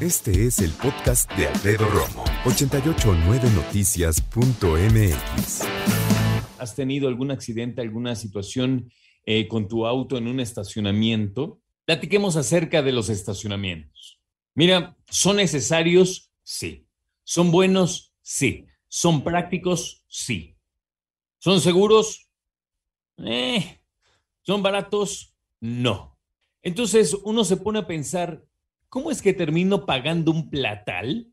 Este es el podcast de Alfredo Romo. 889noticias.mx. ¿Has tenido algún accidente, alguna situación eh, con tu auto en un estacionamiento? Platiquemos acerca de los estacionamientos. Mira, ¿son necesarios? Sí. ¿Son buenos? Sí. ¿Son prácticos? Sí. ¿Son seguros? Eh. ¿Son baratos? No. Entonces uno se pone a pensar, ¿cómo es que termino pagando un platal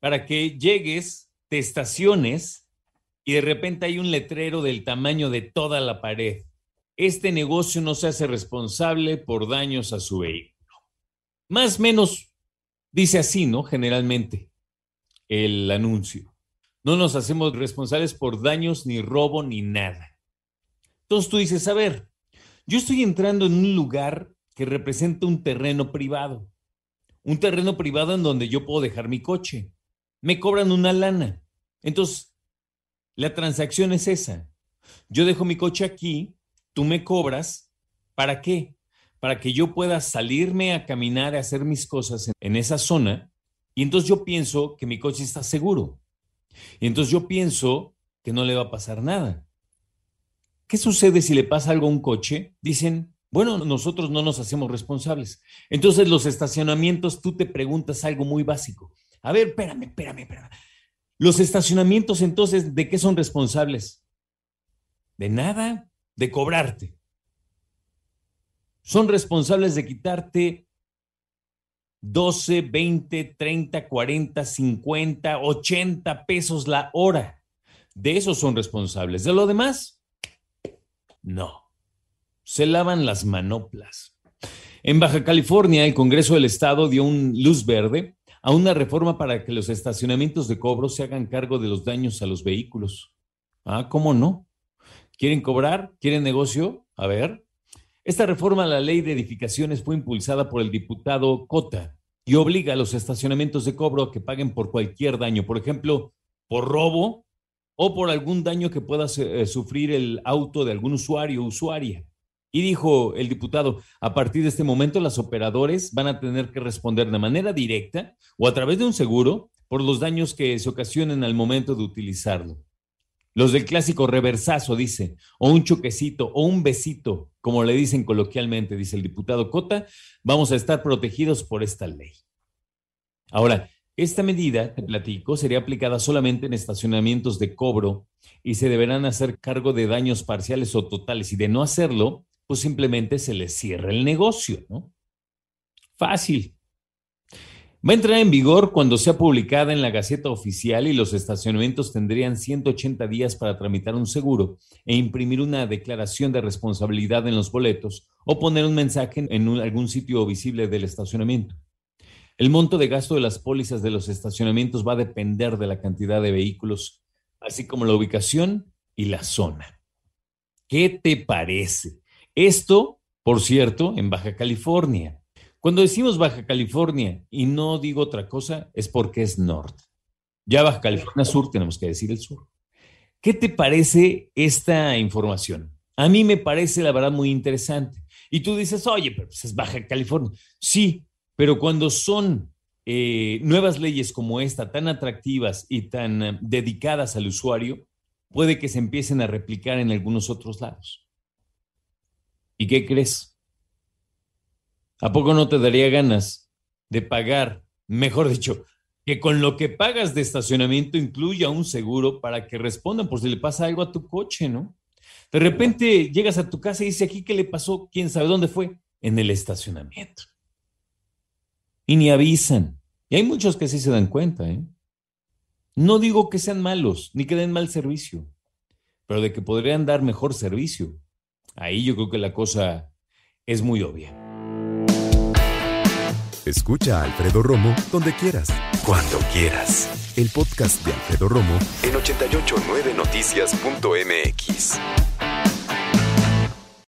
para que llegues, te estaciones y de repente hay un letrero del tamaño de toda la pared? Este negocio no se hace responsable por daños a su vehículo. Más o menos dice así, ¿no? Generalmente el anuncio. No nos hacemos responsables por daños, ni robo, ni nada. Entonces tú dices, a ver, yo estoy entrando en un lugar que representa un terreno privado. Un terreno privado en donde yo puedo dejar mi coche. Me cobran una lana. Entonces, la transacción es esa. Yo dejo mi coche aquí, tú me cobras. ¿Para qué? Para que yo pueda salirme a caminar, a hacer mis cosas en, esa zona. Y entonces yo pienso que mi coche está seguro. Y entonces yo pienso que no le va a pasar nada. ¿Qué sucede si le pasa algo a un coche? Dicen, bueno, nosotros no nos hacemos responsables. Entonces los estacionamientos, tú te preguntas algo muy básico. A ver, espérame, espérame, espérame. Los estacionamientos entonces, ¿de qué son responsables? De nada, de cobrarte. Son responsables de quitarte 12, 20, 30, 40, 50, 80 pesos la hora. De eso son responsables. De lo demás, no. Se lavan las manoplas. En Baja California, el Congreso del Estado dio un luz verde a una reforma para que los estacionamientos de cobro se hagan cargo de los daños a los vehículos. Ah, ¿cómo no? ¿Quieren cobrar? ¿Quieren negocio? A ver. Esta reforma a la ley de edificaciones fue impulsada por el diputado Cota y obliga a los estacionamientos de cobro a que paguen por cualquier daño, por ejemplo, por robo o por algún daño que pueda eh, sufrir el auto de algún usuario o usuaria. Y dijo el diputado, a partir de este momento las operadores van a tener que responder de manera directa o a través de un seguro por los daños que se ocasionen al momento de utilizarlo. Los del clásico reversazo, dice, o un choquecito, o un besito, como le dicen coloquialmente, dice el diputado Cota, vamos a estar protegidos por esta ley. Ahora, esta medida, te platico, sería aplicada solamente en estacionamientos de cobro y se deberán hacer cargo de daños parciales o totales. Y de no hacerlo, pues simplemente se les cierra el negocio, ¿no? Fácil. Va a entrar en vigor cuando sea publicada en la Gaceta Oficial y los estacionamientos tendrían 180 días para tramitar un seguro e imprimir una declaración de responsabilidad en los boletos o poner un mensaje en algún sitio visible del estacionamiento. El monto de gasto de las pólizas de los estacionamientos va a depender de la cantidad de vehículos, así como la ubicación y la zona. ¿Qué te parece? Esto, por cierto, en Baja California. Cuando decimos Baja California y no digo otra cosa, es porque es norte. Ya Baja California Sur tenemos que decir el sur. ¿Qué te parece esta información? A mí me parece la verdad muy interesante. Y tú dices, oye, pero pues es Baja California. Sí, pero cuando son eh, nuevas leyes como esta, tan atractivas y tan uh, dedicadas al usuario, puede que se empiecen a replicar en algunos otros lados. ¿Y qué crees? ¿A poco no te daría ganas de pagar, mejor dicho, que con lo que pagas de estacionamiento incluya un seguro para que respondan por si le pasa algo a tu coche, ¿no? De repente llegas a tu casa y dice aquí qué le pasó, quién sabe dónde fue, en el estacionamiento. Y ni avisan. Y hay muchos que sí se dan cuenta, ¿eh? No digo que sean malos, ni que den mal servicio, pero de que podrían dar mejor servicio. Ahí yo creo que la cosa es muy obvia. Escucha a Alfredo Romo donde quieras, cuando quieras. El podcast de Alfredo Romo en 889noticias.mx.